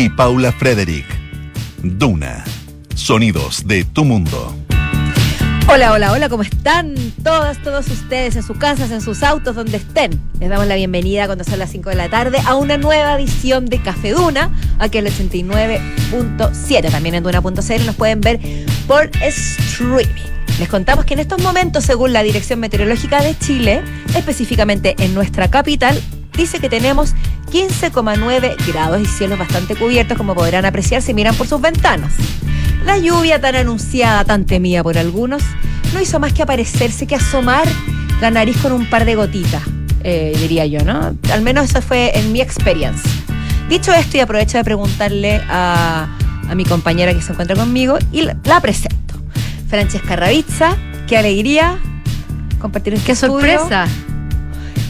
y Paula Frederick. Duna. Sonidos de tu mundo. Hola, hola, hola, ¿cómo están todas, todos ustedes en sus casas, en sus autos, donde estén? Les damos la bienvenida cuando son las 5 de la tarde a una nueva edición de Café Duna, aquí en el 89.7, también en Duna.cl nos pueden ver por streaming. Les contamos que en estos momentos, según la Dirección Meteorológica de Chile, específicamente en nuestra capital, dice que tenemos 15,9 grados y cielos bastante cubiertos, como podrán apreciar si miran por sus ventanas. La lluvia tan anunciada, tan temida por algunos, no hizo más que aparecerse, que asomar la nariz con un par de gotitas, eh, diría yo, ¿no? Al menos eso fue en mi experiencia. Dicho esto, y aprovecho de preguntarle a, a mi compañera que se encuentra conmigo y la, la presento. Francesca Ravizza, qué alegría compartir un ¡Qué sorpresa!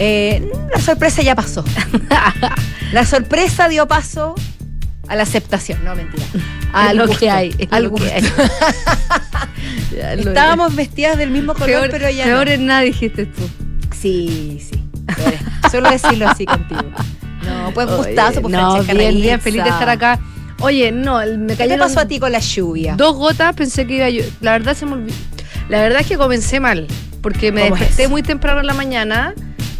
Eh, la sorpresa ya pasó. la sorpresa dio paso a la aceptación, no mentira. A lo gusto, que hay, es al lo que gusto. hay. Ya lo- Estábamos vestidas del mismo color, peor, pero ya peor no. en nada dijiste tú. Sí, sí. es. Solo decirlo así contigo. No, pues gustazo, pues no, Francesca bien, bien, feliz de estar acá. Oye, no, me ¿Qué te pasó a ti con la lluvia? dos gotas, pensé que iba a llo- La verdad se me olvidó. La verdad es que comencé mal, porque me ¿Cómo es desperté eso? muy temprano en la mañana,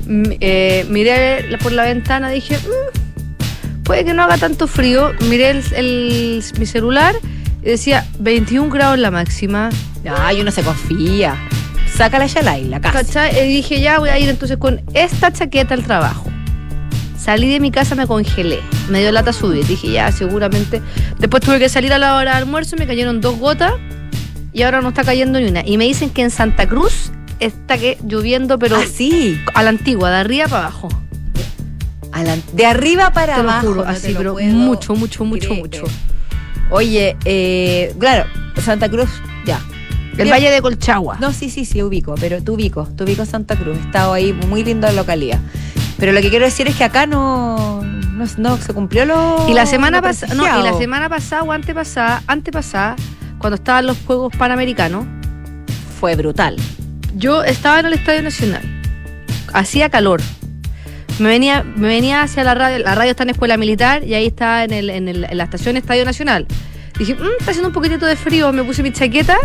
eh, miré por la ventana, dije, "Mm, puede que no haga tanto frío, miré el, el- mi celular y decía 21 grados la máxima. Ay, uno se confía. Saca la chalai, la casa. ¿Cachai? Y dije, ya voy a ir entonces con esta chaqueta al trabajo. Salí de mi casa, me congelé. Me dio lata subir. Dije, ya, seguramente. Después tuve que salir a la hora de almuerzo, me cayeron dos gotas y ahora no está cayendo ni una. Y me dicen que en Santa Cruz está que lloviendo, pero Ah, sí. a la antigua, de arriba para abajo. La- de arriba para Te lo abajo. juro, no te así, lo pero puedo mucho, mucho, mucho, creer. mucho. Oye, eh, claro, Santa Cruz, ya. El. Valle de Colchagua. No, sí, sí, sí, ubico, pero tú ubico, tú ubico Santa Cruz. He estado ahí, muy linda localidad. Pero lo que quiero decir es que acá no, no, no se cumplió lo. Y la semana pasada, no, y la semana pasada o antepasada, antepasada, cuando estaban los Juegos Panamericanos, fue brutal. Yo estaba en el Estadio Nacional. Hacía calor. Me venía, me venía hacia la radio. La radio está en Escuela Militar y ahí está en, el, en, el- en la estación Estadio Nacional. Dije, "Mm, está haciendo un poquitito de frío. Me puse mi chaqueta.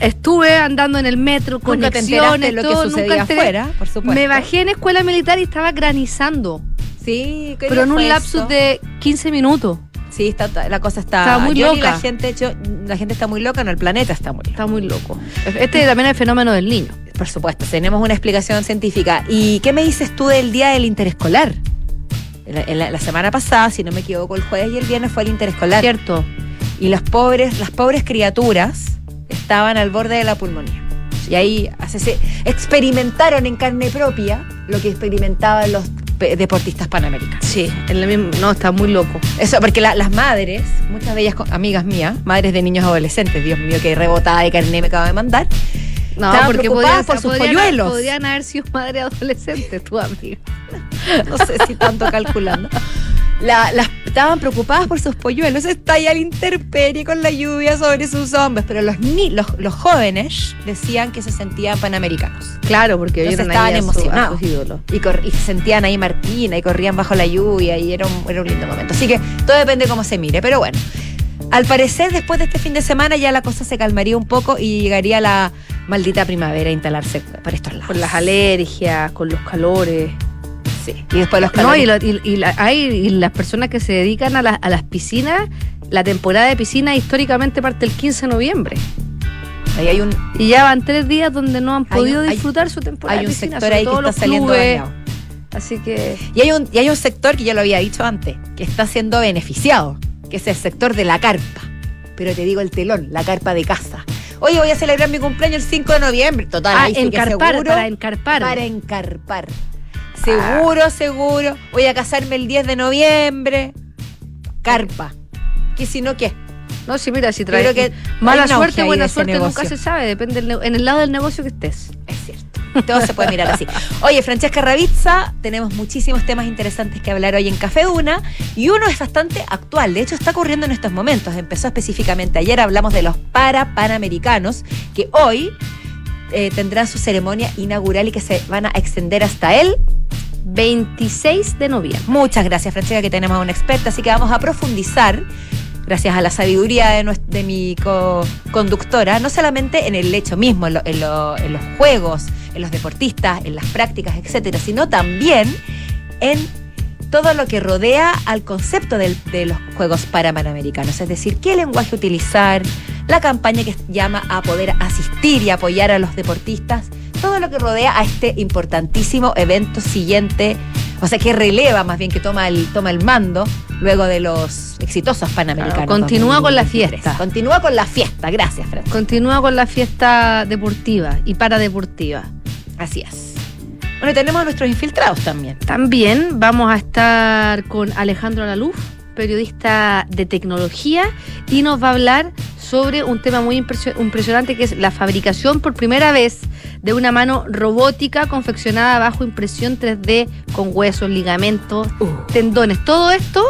Estuve andando en el metro, enteraste conexiones, lo que todo, sucedía nunca afuera, por supuesto. Me bajé en Escuela Militar y estaba granizando. Sí, ¿qué Pero en un lapsus eso? de 15 minutos. Sí, está, la cosa está. Estaba muy yo loca. la gente, yo- la gente está muy loca, no, el planeta está muy loco. Está muy loco. Este también es el fenómeno del niño. Por supuesto, tenemos una explicación científica. ¿Y qué me dices tú del día del interescolar? La, la- la semana pasada, si no me equivoco, el jueves y el viernes fue el interescolar. ¿Cierto? Y los pobres, las pobres criaturas estaban al borde de la pulmonía. Y ahí se experimentaron en carne propia lo que experimentaban los deportistas panamericanos. Sí, en la misma, no, está muy loco. Eso, porque la- las madres, muchas de ellas amigas mías, madres de niños adolescentes, Dios mío, qué rebotada de carne me acaba de mandar, No, Estaban porque por sus polluelos. Podrían haber sido madre adolescente, tu amiga. no sé si tanto calculando. La- las estaban preocupadas por sus polluelos, está ahí al intemperie con la lluvia sobre sus hombros, pero los, ni, los, los jóvenes decían que se sentían panamericanos. Claro, porque vieron estaban ahí emocionados. Y, cor- y se sentían ahí Martina y corrían bajo la lluvia y era un, era un lindo momento. Así que todo depende de cómo se mire. Pero bueno, al parecer después de este fin de semana ya la cosa se calmaría un poco y llegaría la maldita primavera a instalarse por estos lados. Con las alergias, con los calores. Sí. Y después los No, calores. y, lo- y- y la- hay- y las personas que se dedican a, la- a las piscinas, la temporada de piscina históricamente parte el 15 de noviembre. ahí hay un, Y ya van tres días donde no han podido un- hay- disfrutar su temporada hay de un piscina. sector ahí que está saliendo dañado. Así que Y hay, un, y hay un sector que ya lo había dicho antes, que está siendo beneficiado, que es el sector de la carpa. Pero te digo el telón, la carpa de casa. Oye, voy a celebrar mi cumpleaños el 5 de noviembre. Total, ah, sí que encarpar, seguro, para encarpar. Para encarpar. Seguro, seguro. Voy a casarme el 10 de noviembre. Carpa. Que si no, ¿qué? No, sí, mira, si Yo trae creo que mala suerte, buena suerte, nunca se sabe, depende del en el lado del negocio que estés. Es cierto. Todo se puede mirar así. Oye, Francesca Ravizza, tenemos muchísimos temas interesantes que hablar hoy en Café Duna y uno es bastante actual. De hecho, está ocurriendo en estos momentos. Empezó específicamente ayer, hablamos de los para panamericanos que hoy eh, tendrán su ceremonia inaugural y que se van a extender hasta el 26 de noviembre. Muchas gracias, Francesca, que tenemos a una experta, así que vamos a profundizar, gracias a la sabiduría de, nues- de mi co- conductora, no solamente en el hecho mismo, en, lo- en lo- en los juegos, en los deportistas, en las prácticas, etcétera, sino también en todo lo que rodea al concepto de los Juegos Panamericanos, es decir, qué lenguaje utilizar, la campaña que llama a poder asistir y apoyar a los deportistas, todo lo que rodea a este importantísimo evento siguiente, o sea, que releva más bien, que toma el, toma el mando luego de los exitosos Panamericanos. Claro, continúa con la 2023. fiesta. Continúa con la fiesta, gracias, Fran. Continúa con la fiesta deportiva y paradeportiva. Así es. Bueno, y tenemos a nuestros infiltrados también. También vamos a estar con Alejandro Laluf, periodista de tecnología, y nos va a hablar sobre un tema muy impresio- impresionante que es la fabricación por primera vez de una mano robótica confeccionada bajo impresión 3D con huesos, ligamentos, tendones. Todo esto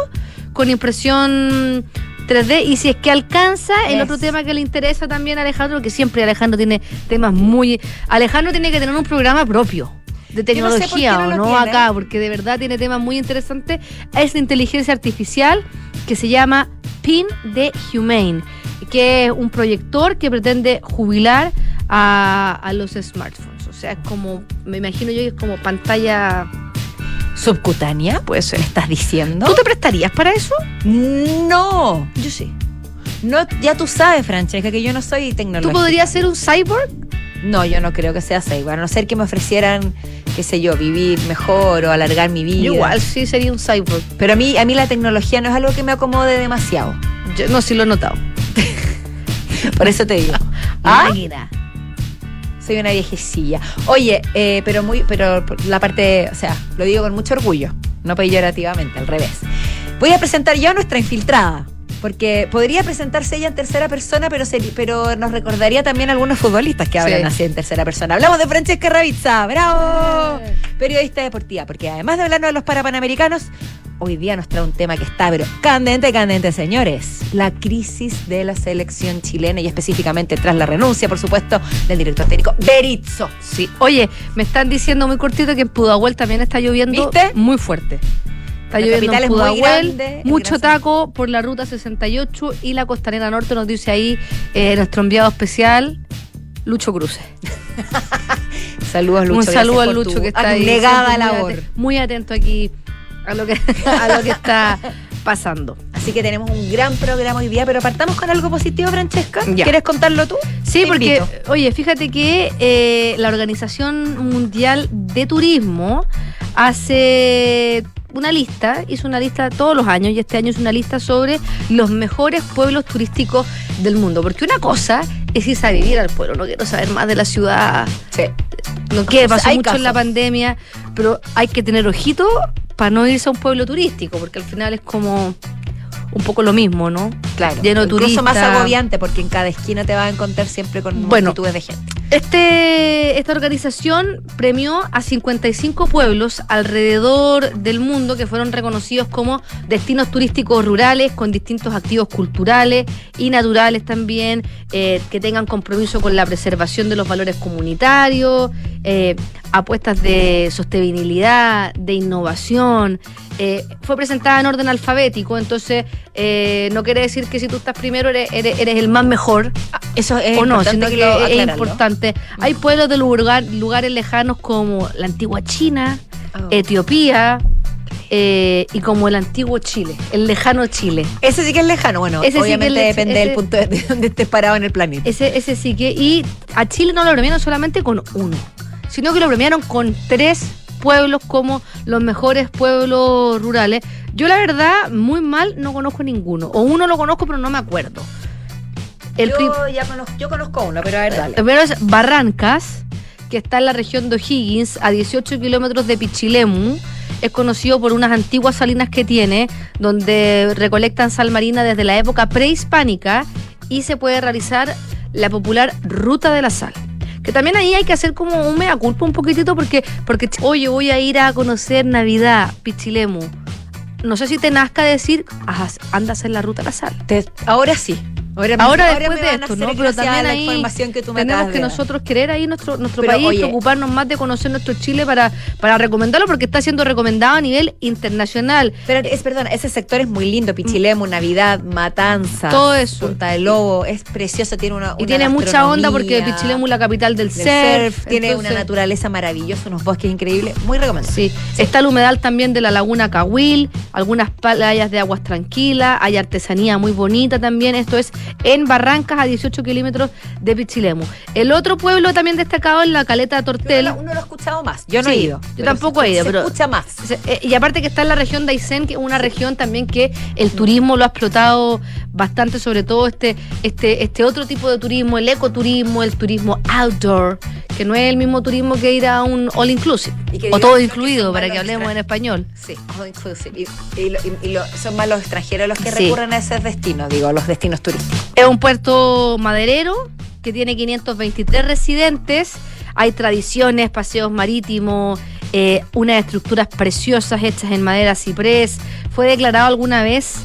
con impresión 3D y si es que alcanza el otro tema que le interesa también a Alejandro, que siempre Alejandro tiene temas muy... Alejandro tiene que tener un programa propio de no sé tecnología no o no acá, porque de verdad tiene temas muy interesantes. Es la inteligencia artificial que se llama PIN de Humane, que es un proyector que pretende jubilar a, a los smartphones. O sea, es como, me imagino yo que es como pantalla... ¿Subcutánea? Puede ser. ¿Me estás diciendo? ¿Tú te prestarías para eso? No. Yo sí. No, ya tú sabes, Francesca, que yo no soy tecnológica. ¿Tú podrías ser un cyborg? No, yo no creo que sea cyborg. A no ser que me ofrecieran, qué sé yo, vivir mejor o alargar mi vida. Yo igual sí sería un cyborg. Pero a mí, a mí la tecnología no es algo que me acomode demasiado. Yo no, sí lo he notado. Por eso te digo. ¿Ah? Máquina. Soy una viejecilla. Oye, eh, pero muy, pero la parte, o sea, lo digo con mucho orgullo, no peyorativamente, al revés. Voy a presentar yo a nuestra infiltrada. Porque podría presentarse ella en tercera persona, pero, seri- pero nos recordaría también a algunos futbolistas que hablan Sí. así en tercera persona. Hablamos de Francesca Ravizza, ¡bravo! Periodista deportiva, porque además de hablarnos de los parapanamericanos, hoy día nos trae un tema que está, pero candente, candente, señores. La crisis de la selección chilena y específicamente tras la renuncia, por supuesto, del director técnico Berizzo. Sí. Oye, me están diciendo muy cortito que en Pudahuel también está lloviendo ¿Viste? muy fuerte. Está La lloviendo en Pudahuel, grande, mucho taco por la ruta 68 y la costanera norte, nos dice ahí eh, nuestro enviado especial, Lucho Cruces. Saludos, Lucho. Un saludo por Lucho que está ahí. muy labor. Muy atento aquí a lo que, a lo que está pasando. Así que tenemos un gran programa hoy día, pero partamos con algo positivo, Francesca. Ya. ¿Quieres contarlo tú? Sí, Te porque, invito. oye, fíjate que eh, la Organización Mundial de Turismo hace una lista, hizo una lista todos los años y este año hizo una lista sobre los mejores pueblos turísticos del mundo. Porque una cosa es irse a vivir al pueblo, no quiero saber más de la ciudad, Sí. no que O sea, pasó hay mucho en la pandemia, pero hay que tener ojito para no irse a un pueblo turístico, porque al final es como un poco lo mismo, ¿no? Claro. Lleno de Incluso turistas. más agobiante porque en cada esquina te vas a encontrar siempre con Bueno. multitudes de gente. Este, esta organización premió a 55 pueblos alrededor del mundo que fueron reconocidos como destinos turísticos rurales con distintos activos culturales y naturales también, eh, que tengan compromiso con la preservación de los valores comunitarios, eh, apuestas de sostenibilidad, de innovación. Eh, fue presentada en orden alfabético, entonces eh, no quiere decir que si tú estás primero eres, eres, eres el más mejor, Eso es o no, importante sino que que es aclararlo. importante. Hay pueblos de lugar- lugares lejanos como la antigua China, Oh. Etiopía eh, y como el antiguo Chile, el lejano Chile. Ese sí que es lejano. Bueno, Ese sí que obviamente es lej- depende ese- del punto de, de donde estés parado en el planeta. Ese, ese sí que. Y a Chile no lo premiaron solamente con uno, sino que lo premiaron con tres pueblos como los mejores pueblos rurales. Yo, la verdad, muy mal no conozco ninguno. O uno lo conozco, pero no me acuerdo. El yo ya conozco, yo conozco uno, pero a ver, dale. Primero es Barrancas, que está en la región de O'Higgins, a 18 kilómetros de Pichilemu. Es conocido por unas antiguas salinas que tiene, donde recolectan sal marina desde la época prehispánica y se puede realizar la popular ruta de la sal. Que también ahí hay que hacer como un mea culpa un poquitito porque, porque oye, voy a ir a conocer Navidad, Pichilemu. No sé si te nazca decir, "Ajá, anda a hacer la ruta la sal. Te- ahora sí. Ahora, después de esto, ¿no? Pero también la ahí información que tú me tenemos que nosotros querer ahí nuestro, nuestro Pero, país, oye- preocuparnos más de conocer nuestro Chile para, para recomendarlo porque está siendo recomendado a nivel internacional. Pero es, perdón, ese sector es muy lindo, Pichilemu, Navidad, Matanza, Todo eso. Punta de Lobo, es precioso, tiene una, Y una tiene mucha onda porque Pichilemu es la capital del, del surf. surf, tiene entonces- una naturaleza maravillosa, unos bosques increíbles, muy recomendable. Sí. está el humedal también de la laguna Cahuil, algunas playas de aguas tranquilas, hay artesanía muy bonita también. Esto es en Barrancas, a 18 kilómetros de Pichilemu. El otro pueblo también destacado es la caleta Tortel. Uno, lo- uno lo ha escuchado más. Yo no he ido. yo tampoco se- he ido, se pero- escucha más. Eh, Y aparte que está en la región de Aysén, que es una región también que el turismo lo ha explotado bastante, sobre todo este, este, este otro tipo de turismo, el ecoturismo, el turismo outdoor, que no es el mismo turismo que ir a un all inclusive, o todo incluido, para que hablemos en español. Sí, all inclusive. Y, y lo- y- y lo- son más los extranjeros los que Sí. recurren a esos destinos, digo, los destinos turísticos. Es un puerto maderero que tiene 523 residentes. Hay tradiciones, paseos marítimos, eh, unas estructuras preciosas hechas en madera ciprés. Fue declarado alguna vez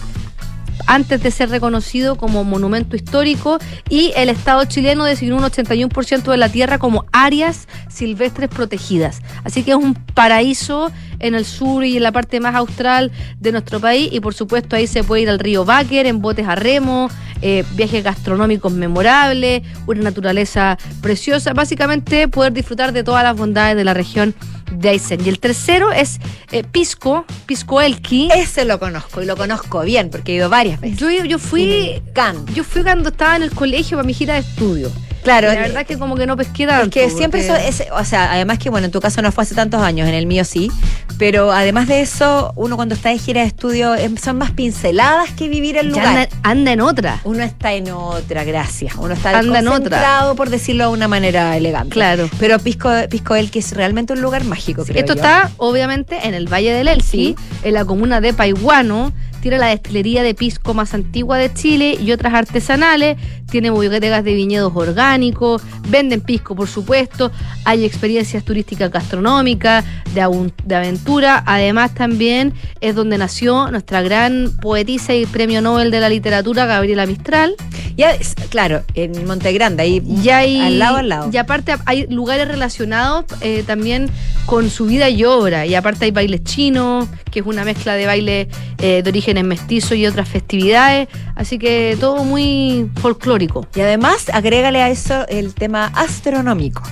antes de ser reconocido como monumento histórico y el Estado chileno designó un 81% de la tierra como áreas silvestres protegidas. Así que es un paraíso en el sur y en la parte más austral de nuestro país y por supuesto ahí se puede ir al río Báquer en botes a remo, eh, viajes gastronómicos memorables, una naturaleza preciosa, básicamente poder disfrutar de todas las bondades de la región de Aysén. Y el tercero es eh, Pisco, Pisco Elqui. Ese lo conozco y lo conozco bien porque he ido varias veces. Yo, yo fui encanta. yo fui cuando estaba en el colegio para mi gira de estudio. Claro, la verdad que como que no pesqué tanto. Es que siempre eso es, o sea, además que bueno, en tu caso no fue hace tantos años, en el mío sí, pero además de eso, uno cuando está de gira de estudio em, son más pinceladas que vivir el lugar. anda, anda en otra. Uno está en otra, gracias. Uno está Anda en otra. concentrado, por decirlo de una manera elegante. Claro. Pero Pisco, Pisco El, que es realmente un lugar mágico, creo Esto yo. está obviamente en el Valle del Elqui, Sí. en la comuna de Paiguano. Tiene la destilería de pisco más antigua de Chile y otras artesanales. Tiene bodegas de viñedos orgánicos. Venden pisco, por supuesto. Hay experiencias turísticas gastronómicas, de, aventura. Además, también es donde nació nuestra gran poetisa y premio Nobel de la literatura, Gabriela Mistral. Ya, claro, en Monte Grande, ahí Y hay, al lado, al lado. Y aparte hay lugares relacionados eh, también con su vida y obra. Y aparte hay bailes chinos, que es una mezcla de baile eh, de orígenes mestizos y otras festividades. Así que todo muy folclórico. Y además, agrégale a eso el tema astronómico.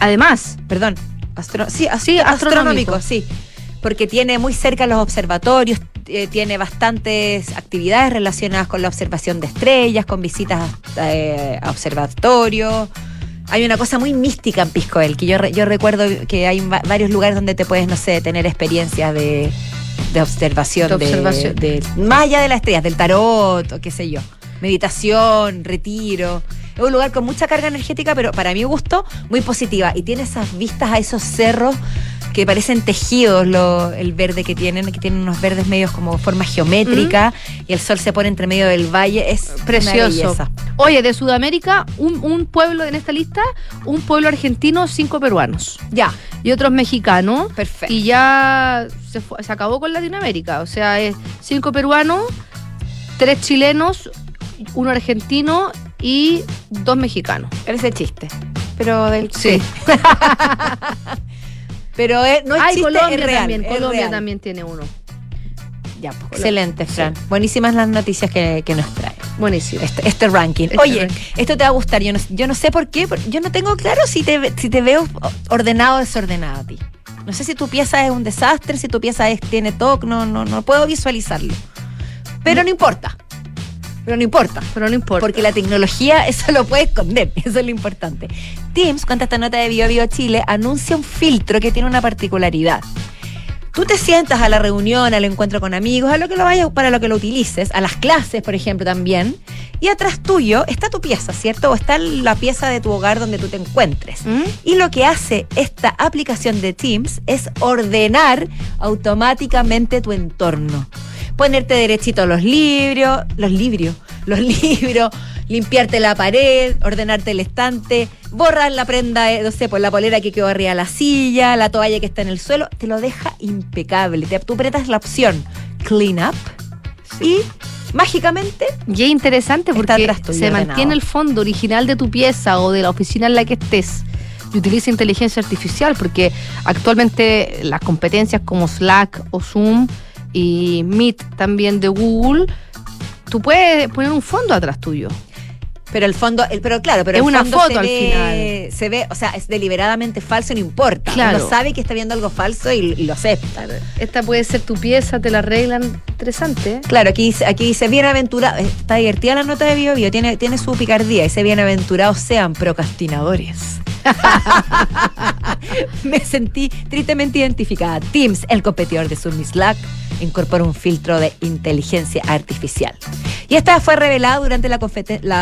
Además, Perdón, astro- sí, Sí, astronómico. astronómico, sí. Porque tiene muy cerca los observatorios, eh, tiene bastantes actividades relacionadas con la observación de estrellas, con visitas eh, a observatorios. Hay una cosa muy mística en Piscoel, que yo, re- yo recuerdo que hay va- varios lugares donde te puedes, no sé, tener experiencias de, de observación, De de, observación. de- más allá de las estrellas, del tarot o qué sé yo. Meditación, retiro. Es un lugar con mucha carga energética, pero para mi gusto, muy positiva. Y tiene esas vistas a esos cerros que parecen tejidos, lo- el verde que tienen, que tienen unos verdes medios como forma geométrica, y el sol se pone entre medio del valle. Es precioso. Oye, de Sudamérica, un, un pueblo en esta lista, un pueblo argentino, cinco peruanos. Ya, Y otros mexicanos. perfecto. Y ya se, fue- se acabó con Latinoamérica. O sea, es cinco peruanos, tres chilenos, uno argentino y dos mexicanos. Eres el chiste. Pero del Sí. Pero es- no es Ay, Colombia es real, también. es Colombia real. también tiene uno. Ya, pues, excelente, Fran. Buenísimas las noticias que, que nos trae. Buenísimo. Este, este ranking. Este Oye, ranking. esto te va a gustar. Yo no, yo no sé por qué. Yo no tengo claro si te, ve- si te veo ordenado o desordenado a ti. No sé si tu pieza es un desastre, si tu pieza es, tiene TOC, no, no, no puedo visualizarlo. Pero no importa. Pero no importa. Pero no importa. Porque la tecnología eso lo puede esconder, eso es lo importante. Teams, cuenta esta nota de Bio Bio Chile, anuncia un filtro que tiene una particularidad. Tú te sientas a la reunión, al encuentro con amigos, a lo que lo vayas, para lo que lo utilices, a las clases, por ejemplo, también, y atrás tuyo está tu pieza, ¿cierto? O está la pieza de tu hogar donde tú te encuentres. ¿Mm? Y lo que hace esta aplicación de Teams es ordenar automáticamente tu entorno. Ponerte derechito los libros, los libros, los libros, limpiarte la pared, ordenarte el estante, borrar la prenda, eh, no sé, por la polera que quedó arriba de la silla, la toalla que está en el suelo, te lo deja impecable. Te, tú apretas la opción Clean Up y mágicamente Y es interesante porque se mantiene el fondo original de tu pieza o de la oficina en la que estés. Y utiliza inteligencia artificial porque actualmente las competencias como Slack o Zoom y Meet también de Google, tú puedes poner un fondo atrás tuyo. Pero el fondo, el, pero claro, pero Es el una fondo foto se al ve, Se ve, o sea, es deliberadamente falso, no importa. Claro. Uno sabe que está viendo algo falso y, y lo acepta. Esta puede ser tu pieza, te la arreglan. Interesante. ¿eh? Claro, aquí, dice- aquí dice bienaventurado. Está divertida la nota de Bio Bio, tiene, tiene su picardía. Dice bienaventurados sean procrastinadores. Me sentí tristemente identificada. Teams, el competidor de Zoom y Slack, incorpora un filtro de inteligencia artificial. Y esta fue revelada durante la,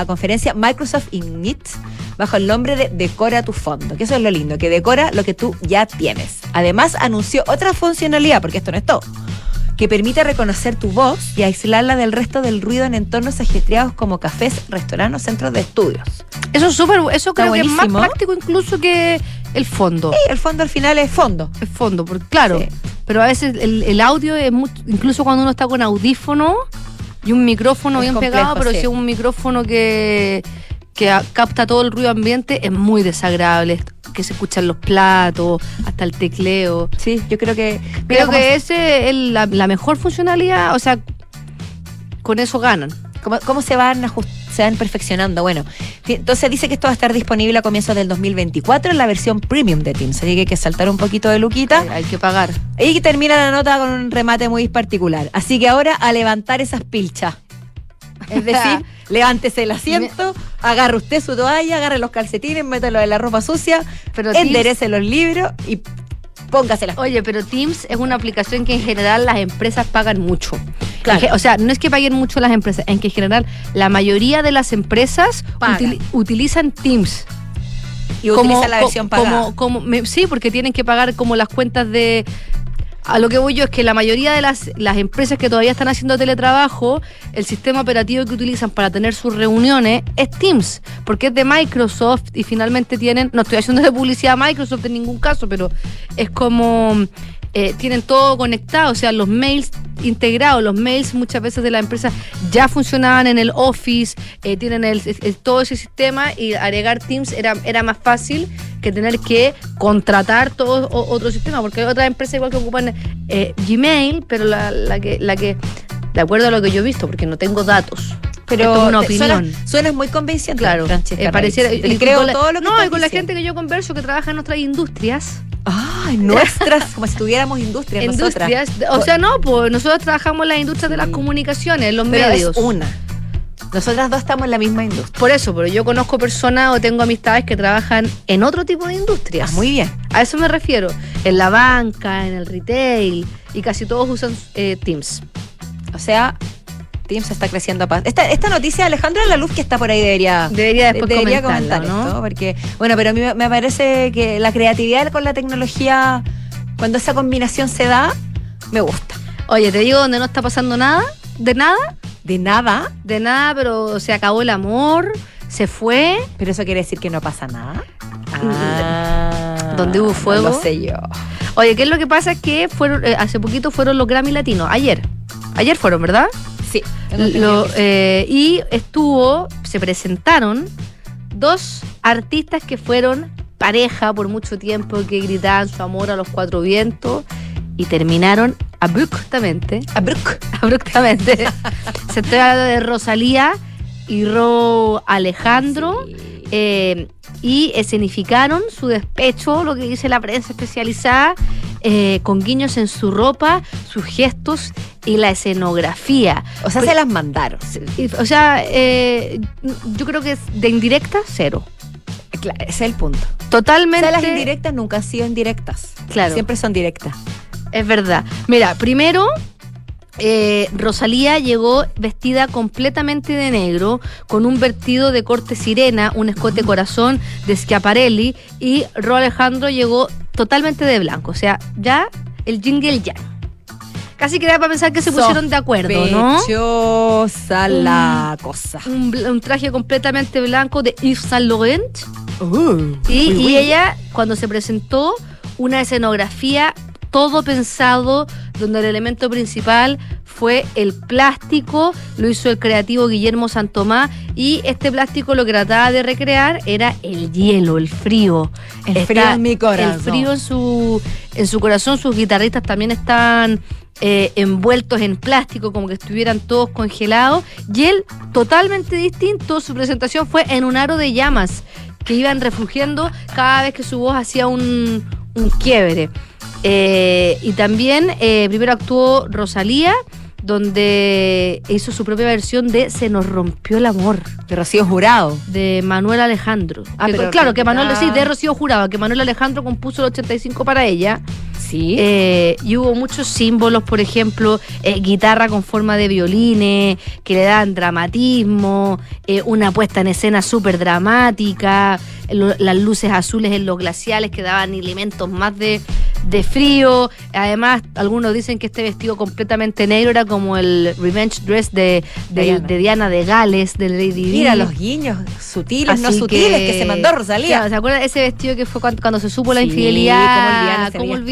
conferencia Microsoft Ignite bajo el nombre de Decora tu fondo, que eso es lo lindo, que decora lo que tú ya tienes. Además, anunció otra funcionalidad, porque esto no es todo que permite reconocer tu voz y aislarla del resto del ruido en entornos ajetreados como cafés, restaurantes o centros de estudios. Eso es súper, eso creo que es más práctico incluso que el fondo. Y el fondo al final es fondo. El fondo, porque claro, Sí. pero a veces el, el audio es mucho, incluso cuando uno está con audífono y un micrófono Es bien complejo, pegado, pero sí. si es un micrófono que, que capta todo el ruido ambiente, es muy desagradable. Que se escuchan los platos, hasta el tecleo. Sí, yo creo que. Creo que ese es la, la mejor funcionalidad, o sea, con eso ganan. ¿Cómo, cómo se van se van perfeccionando? Bueno, entonces dice que esto va a estar disponible a comienzos del 2024 en la versión premium de Teams. Así que hay que saltar un poquito de luquita. Hay, hay que pagar. Y termina la nota con un remate muy particular. Así que ahora a levantar esas pilchas. Es decir, levántese el asiento, agarre usted su toalla, agarre los calcetines, mételo en la ropa sucia, Pero enderece los libros y póngase las Oye, pero Teams es una aplicación que en general las empresas pagan mucho. Claro. O sea, no es que paguen mucho las empresas, en que en general la mayoría de las empresas utilizan Teams. y utiliza la versión pagada. como- como- me- sí, porque tienen que pagar como las cuentas de... A lo que voy yo es que la mayoría de las, las empresas que todavía están haciendo teletrabajo, el sistema operativo que utilizan para tener sus reuniones es Teams, porque es de Microsoft y finalmente tienen, no estoy haciendo de publicidad a Microsoft en ningún caso, pero es como eh, tienen todo conectado, o sea, los mails integrados, los mails muchas veces de la empresa ya funcionaban en el Office, eh, tienen el- el- todo ese sistema y agregar Teams era, era más fácil que tener que contratar todo o- otro sistema, porque hay otras empresas igual que ocupan eh, Gmail, pero la, la que, la que, de acuerdo a lo que yo he visto, porque no tengo datos, Pero es una te- suena- opinión. Suena, muy convincente, Claro, Francesca eh, pareciera, y creo con la- todo lo que No, y con la gente que yo converso que trabaja en otras industrias. Ay, nuestras, como si tuviéramos industrias, Industrias, nosotras. o sea, no, pues nosotros trabajamos en la industria de las Sí. comunicaciones, en los Pero medios. es una. Nosotras dos estamos en la misma industria. Por eso, pero yo conozco personas o tengo amistades que trabajan en otro tipo de industrias. Ah, muy bien. A eso me refiero. En la banca, en el retail, y casi todos usan eh, Teams. O sea, Teams está creciendo a paso. Esta, esta noticia, Alejandra La Luz, que está por ahí, debería, Debería después debería comentar ¿no? esto. Porque, bueno, pero a mí me- me parece que la creatividad con la tecnología, cuando esa combinación se da, me gusta. Oye, te digo donde no está pasando nada, de nada, De nada, de nada, pero se acabó el amor, se fue. pero eso quiere decir que no pasa nada. Ah, donde hubo fuego. No lo sé yo. Oye, ¿qué es lo que pasa? Es que fueron, eh, hace poquito fueron los Grammy Latinos, ayer. Ayer fueron, ¿verdad? Sí. Lo- eh, y estuvo, se presentaron dos artistas que fueron pareja por mucho tiempo, que gritaban su amor a los cuatro vientos y terminaron abruptamente, abruptamente. se trata de Rosalía y Ro Alejandro. Sí. eh, y escenificaron su despecho, lo que dice la prensa especializada, eh, con guiños en su ropa, sus gestos y la escenografía. O sea, Pues- se las mandaron. O sea, eh, yo creo que es de indirecta, cero. Claro, ese es el punto. O Totalmente. sea, las indirectas nunca han sido indirectas. Claro. Siempre son directas. Es verdad. Mira, primero, eh, Rosalía llegó vestida completamente de negro, con un vertido de corte sirena, un escote corazón de Schiaparelli, y Ro Alejandro llegó totalmente de blanco. O sea, ya el jingle ya. Casi queda para pensar que se pusieron de acuerdo, ¿no? Sospechosa la cosa. Un, un traje completamente blanco de Yves Saint Laurent. Uh, Y, ella, cuando se presentó, una escenografía todo pensado donde el elemento principal fue el plástico, lo hizo el creativo Guillermo Santomá, y este plástico lo que trataba de recrear era el hielo, el frío. El frío en mi corazón. El frío en su, en su corazón, sus guitarristas también están eh, envueltos en plástico, como que estuvieran todos congelados. Y él, totalmente distinto, su presentación fue en un aro de llamas que iban refugiando cada vez que su voz hacía un, un quiebre. Eh, y también eh, primero actuó Rosalía, donde hizo su propia versión de Se nos rompió el amor. De Rocío Jurado. De Manuel Alejandro. Ah, pero claro, que- que Manuel, ah. sí, de Rocío Jurado, que Manuel Alejandro compuso el 85 para ella. Sí. Eh, y hubo muchos símbolos, por ejemplo, eh, guitarra con forma de violines, que le dan dramatismo, eh, una puesta en escena súper dramática, lo- las luces azules en los glaciales que daban elementos más de, de frío. Además, algunos dicen que este vestido completamente negro era como el revenge dress de, de, Diana. de Diana de Gales, de Lady Di. Mira los guiños sutiles, no sutiles que, se mandó Rosalía. Claro, ¿Se acuerdan ese vestido que fue cuando, cuando se supo la Sí, infidelidad? ¿Cómo ¿Cómo olvidarlo?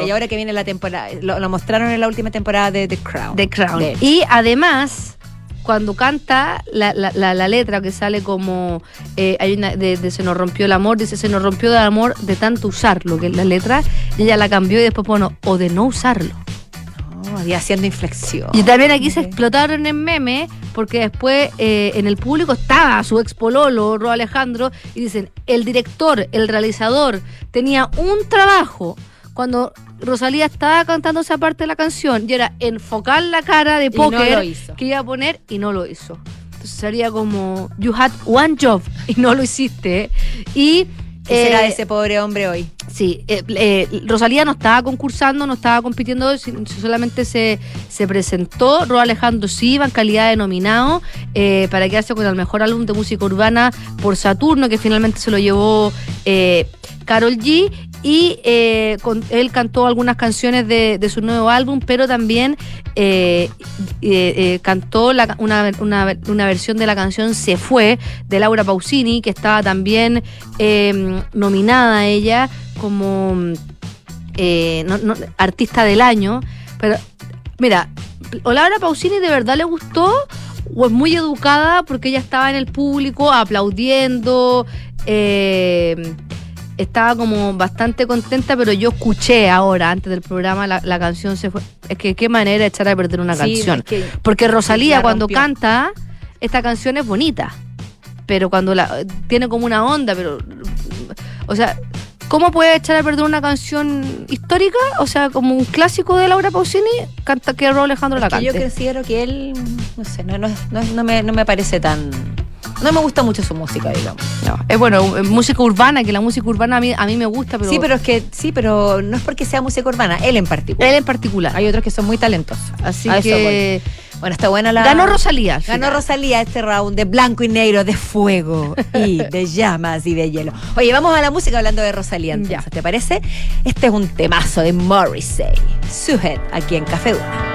olvidarlo? Y ahora que viene la temporada, lo, lo mostraron en la última temporada de The Crown. The Crown. De- Y además, cuando canta la, la- la- la letra que sale como eh, hay una de, de Se nos rompió el amor, dice Se nos rompió el amor de tanto usarlo, que es la letra, y ella la cambió y después bueno, o de no usarlo. Y haciendo inflexión. Y también aquí se explotaron en meme, porque después eh, en el público estaba su ex pololo, Ro Alejandro, y dicen, el director, el realizador, tenía un trabajo cuando Rosalía estaba cantando esa parte de la canción, y era enfocar la cara de no póker que iba a poner, y no lo hizo. Entonces sería como, you had one job, y no lo hiciste. Y... ¿Qué será eh, de ese pobre hombre hoy? Sí, eh, eh, Rosalía no estaba concursando, no estaba compitiendo, solamente se, se presentó. Ro Alejandro sí iba en calidad de nominado eh, para quedarse con el mejor álbum de música urbana por Saturno, que finalmente se lo llevó eh, Carol G. Y eh, él cantó algunas canciones de, su nuevo álbum, pero también eh, eh, cantó una, una- una versión de la canción Se Fue de Laura Pausini, que estaba también eh, nominada a ella como artista del año. Pero mira, o Laura Pausini de verdad le gustó o es muy educada porque ella estaba en el público aplaudiendo. eh, estaba como bastante contenta, pero yo escuché ahora, antes del programa, la, la canción se fue. Es que qué manera de echar a perder una Sí, canción. es que- Porque Rosalía la cuando canta, esta canción es bonita. Pero cuando la tiene como una onda, pero o sea, ¿cómo puede echar a perder una canción histórica? O sea, como un clásico de Laura Pausini, canta que Ro Alejandro la Es que cante. yo considero que él, no sé, no, no, no, no me, no me parece tan... No me gusta mucho su música, digamos. No, es bueno, eh, música urbana, que la música urbana a mí, a mí me gusta, pero sí, pero es que sí, pero no es porque sea música urbana, él en particular. él en particular. Hay otros que son muy talentosos. Así A que. Bueno, está buena la... ganó Rosalía. al Ganó. Rosalía este round de blanco y negro, de fuego y de llamas y de hielo. Oye, vamos a la música hablando de Rosalía entonces, Ya. ¿te parece? Este es un temazo de Morrissey, Sujet, aquí en Café Una.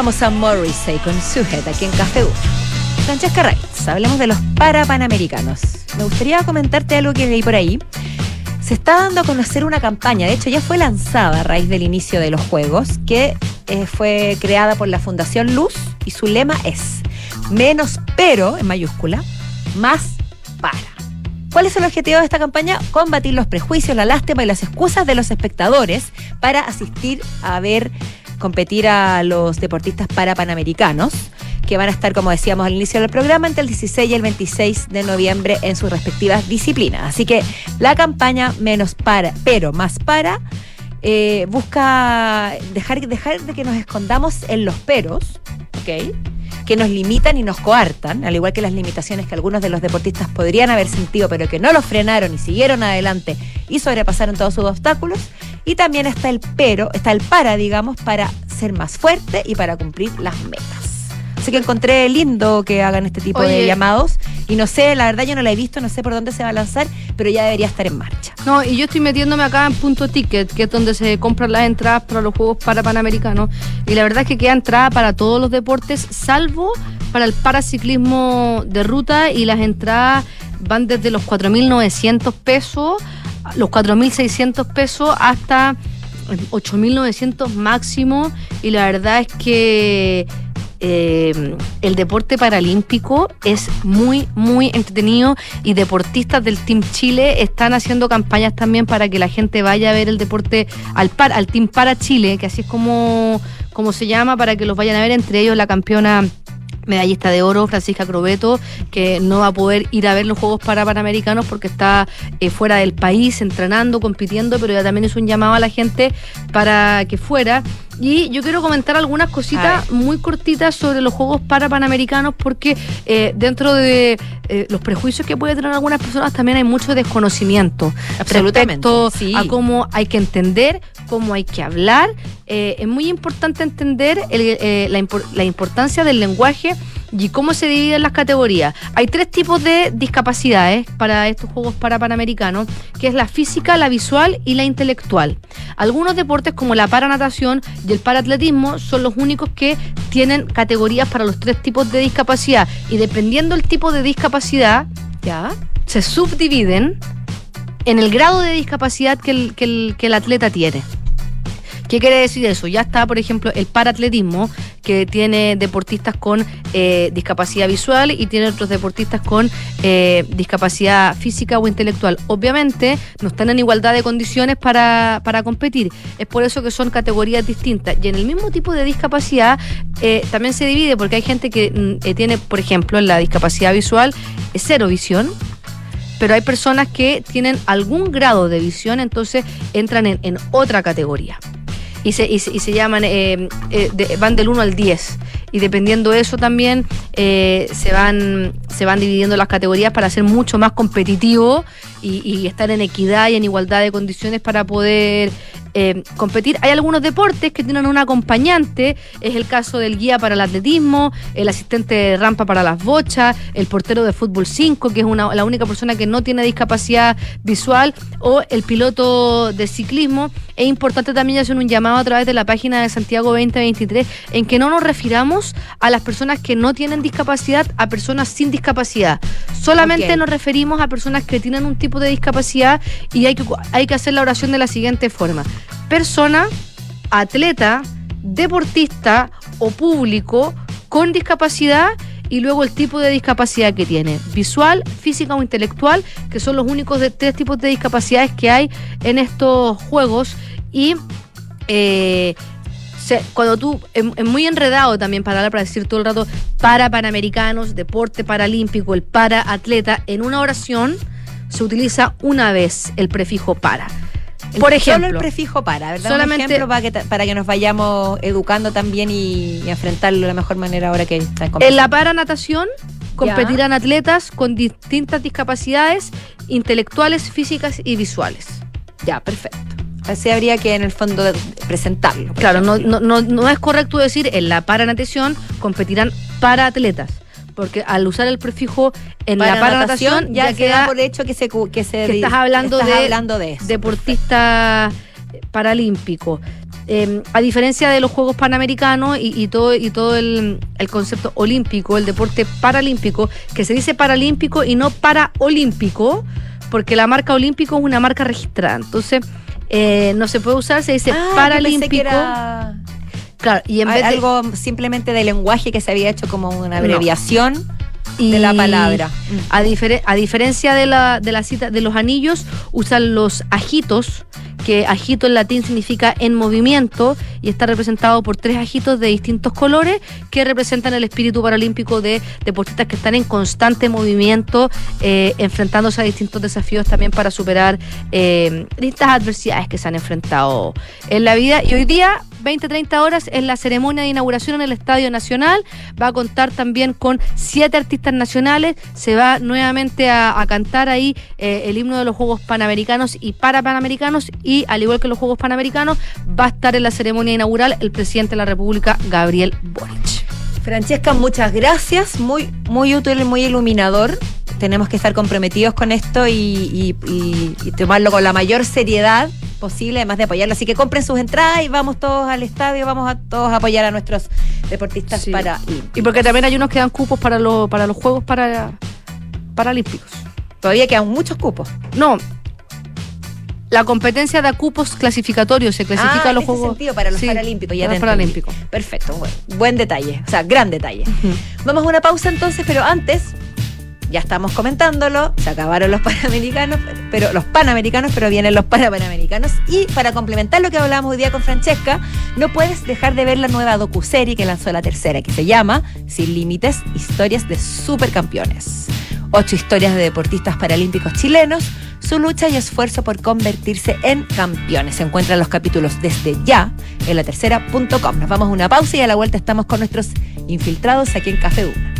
Escuchábamos a Morrissey con Sujet aquí en Café U. Francesca Reitz, hablemos de los parapanamericanos. Me gustaría comentarte algo que leí por ahí. Se está dando a conocer una campaña, de hecho ya fue lanzada a raíz del inicio de los Juegos, que eh, fue creada por la Fundación Luz y su lema es menos pero, en mayúscula, más para. ¿Cuál es el objetivo de esta campaña? Combatir los prejuicios, la lástima y las excusas de los espectadores para asistir a ver competir a los deportistas parapanamericanos, que van a estar, como decíamos al inicio del programa, entre el 16 y el 26 de noviembre en sus respectivas disciplinas. Así que la campaña menos para, pero más para, eh, busca dejar, dejar de que nos escondamos en los peros, ¿ok? Que nos limitan y nos coartan, al igual que las limitaciones que algunos de los deportistas podrían haber sentido, pero que no los frenaron y siguieron adelante y sobrepasaron todos sus obstáculos. Y también está el pero, está el para, digamos, para ser más fuerte y para cumplir las metas. Así que encontré lindo que hagan este tipo de llamados. Y no sé, la verdad yo no la he visto, no sé por dónde se va a lanzar, pero ya debería estar en marcha. No, y yo estoy metiéndome acá en Punto Ticket, que es donde se compran las entradas para los Juegos para Panamericanos. Y la verdad es que queda entrada para todos los deportes, salvo para el paraciclismo de ruta. Y las entradas van desde los 4.900 pesos, los 4.600 pesos, hasta 8.900 máximo. Y la verdad es que eh, el deporte paralímpico es muy, muy entretenido y deportistas del Team Chile están haciendo campañas también para que la gente vaya a ver el deporte al, par, al Team Para Chile, que así es como, como se llama, para que los vayan a ver, entre ellos la campeona medallista de oro, Francisca Crobeto, que no va a poder ir a ver los Juegos para Panamericanos porque está eh, fuera del país, entrenando, compitiendo, pero ya también es un llamado a la gente para que fuera. Y yo quiero comentar algunas cositas muy cortitas sobre los Juegos para Panamericanos porque eh, dentro de eh, los prejuicios que puede tener algunas personas también hay mucho desconocimiento Absolutamente, respecto sí. a cómo hay que entender, cómo hay que hablar. Eh, es muy importante entender el, eh, la, impor- la importancia del lenguaje y cómo se dividen las categorías. Hay tres tipos de discapacidades para estos Juegos para Panamericanos, que es la física, la visual y la intelectual. Algunos deportes como la paranatación y el paraatletismo son los únicos que tienen categorías para los tres tipos de discapacidad y dependiendo del tipo de discapacidad, ¿Ya? se subdividen en el grado de discapacidad que el, que el- que el atleta tiene. ¿Qué quiere decir eso? Ya está, por ejemplo, el paratletismo, que tiene deportistas con eh, discapacidad visual y tiene otros deportistas con eh, discapacidad física o intelectual. Obviamente no están en igualdad de condiciones para, para competir. Es por eso que son categorías distintas. Y en el mismo tipo de discapacidad eh, también se divide porque hay gente que mm, tiene, por ejemplo, en la discapacidad visual, cero visión pero hay personas que tienen algún grado de visión, entonces entran en, en otra categoría. Y se, y se, y se llaman, eh, eh, de- van del 1 al 10. Y dependiendo de eso también eh, se, van, se van dividiendo las categorías para ser mucho más competitivo y, y estar en equidad y en igualdad de condiciones para poder eh, competir. Hay algunos deportes que tienen un acompañante, es el caso del guía para el atletismo, el asistente de rampa para las bochas, el portero de fútbol 5, que es una, la única persona que no tiene discapacidad visual, o el piloto de ciclismo. Es importante también hacer un llamado a través de la página de Santiago 2023 en que no nos refiramos a las personas que no tienen discapacidad a personas sin discapacidad. Solamente nos referimos a personas que tienen un tipo de discapacidad y hay que, hay que hacer la oración de la siguiente forma. Persona, atleta, deportista o público con discapacidad y luego el tipo de discapacidad que tiene, visual, física o intelectual, que son los únicos de tres tipos de discapacidades que hay en estos juegos y eh, cuando tú, es, muy enredado también para para decir todo el rato, para panamericanos, deporte paralímpico, el para atleta, en una oración se utiliza una vez el prefijo para. El- Por Solo ejemplo, el prefijo para, ¿verdad? solamente- Un ejemplo para que, para que nos vayamos educando también y, y enfrentarlo de la mejor manera ahora que está en En la paranatación competirán atletas con distintas discapacidades intelectuales, físicas y visuales. Ya, perfecto. Así habría que en el fondo presentarlo. Claro, no, no, no, no es correcto decir en la paranatación competirán para atletas, porque al usar el prefijo en Para la paranatación ya, da queda por hecho que se que, se que estás hablando estás de hablando de eso. deportista paralímpico. Eh, a diferencia de los Juegos Panamericanos y, y todo, y todo el, el concepto olímpico, el deporte paralímpico, que se dice paralímpico y no paraolímpico, porque la marca olímpico es una marca registrada. Entonces, eh, no se puede usar, se dice Ah, paralímpico. Claro, y en vez de- algo simplemente de lenguaje que se había hecho como una abreviación y de la palabra. A, difere- a diferencia de la, de la cita de los anillos, usan los ajitos, que ajito en latín significa en movimiento y está representado por tres ajitos de distintos colores que representan el espíritu paralímpico de deportistas que están en constante movimiento, eh, enfrentándose a distintos desafíos también para superar eh, distintas adversidades que se han enfrentado en la vida. Y hoy día, 20-30 horas, es la ceremonia de inauguración en el Estadio Nacional. Va a contar también con siete artistas nacionales. Se va nuevamente a, cantar ahí eh, el himno de los Juegos Panamericanos y Parapanamericanos. Y al igual que los Juegos Panamericanos, va a estar en la ceremonia inaugural el presidente de la República, Gabriel Boric. Francesca, muchas gracias. Muy, muy útil, muy iluminador. Tenemos que estar comprometidos con esto y tomarlo con la mayor seriedad posible, además de apoyarlo. Así que compren sus entradas y vamos todos al estadio, vamos a todos a apoyar a nuestros deportistas Sí. para Y porque también hay unos que dan cupos para, los para los Juegos para, Paralímpicos. Todavía quedan muchos cupos. No. La competencia da cupos clasificatorios, se clasifica Ah, a los en ese Juegos sentido, para los Sí, Paralímpicos. Ya para los. Paralímpicos. Perfecto, buen, buen detalle, o sea, gran detalle. Vamos a una pausa entonces, pero antes, ya estamos comentándolo, se acabaron los panamericanos, pero los panamericanos, pero vienen los parapanamericanos. Y para complementar lo que hablábamos hoy día con Francesca, no puedes dejar de ver la nueva docuserie que lanzó la tercera, que se llama Sin Límites, Historias de Supercampeones. Ocho historias de deportistas paralímpicos chilenos, su lucha y esfuerzo por convertirse en campeones. Se encuentran los capítulos desde ya en la tercera.com. Nos vamos a una pausa y a la vuelta estamos con nuestros infiltrados aquí en Café Duna.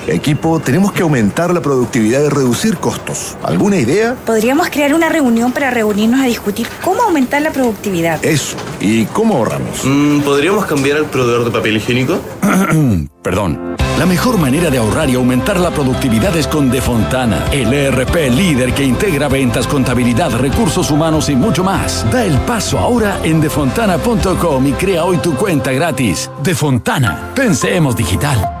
Equipo, tenemos que aumentar la productividad y reducir costos. ¿Alguna idea? Podríamos crear una reunión para reunirnos a discutir cómo aumentar la productividad. Eso. ¿Y cómo ahorramos? Mm, ¿Podríamos cambiar el proveedor de papel higiénico? Perdón. La mejor manera de ahorrar y aumentar la productividad es con Defontana, el ERP líder que integra ventas, contabilidad, recursos humanos y mucho más. Da el paso ahora en defontana.com y crea hoy tu cuenta gratis. Defontana, pensemos digital.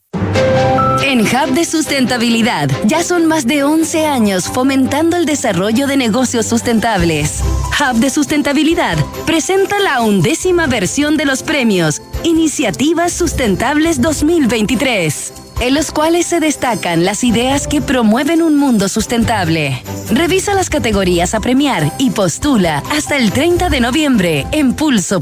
En Hub de Sustentabilidad ya son más de 11 años fomentando el desarrollo de negocios sustentables. Hub de Sustentabilidad presenta la undécima versión de los premios Iniciativas Sustentables 2023 en los cuales se destacan las ideas que promueven un mundo sustentable. Revisa las categorías a premiar y postula hasta el 30 de noviembre en pulso.cl.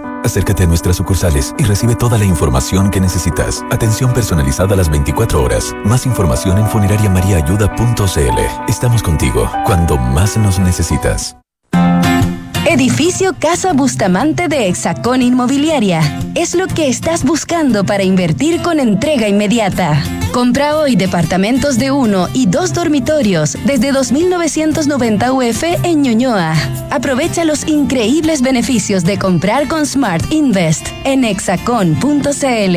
Acércate a nuestras sucursales y recibe toda la información que necesitas. Atención personalizada a las 24 horas. Más información en funerariamariaayuda.cl. Estamos contigo cuando más nos necesitas. Edificio Casa Bustamante de Hexacón Inmobiliaria. Es lo que estás buscando para invertir con entrega inmediata. Compra hoy departamentos de uno y dos dormitorios desde 2.990 UF en Ñuñoa. Aprovecha los increíbles beneficios de comprar con Smart Invest en hexacon.cl.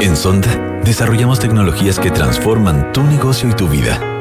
En Sonda, desarrollamos tecnologías que transforman tu negocio y tu vida,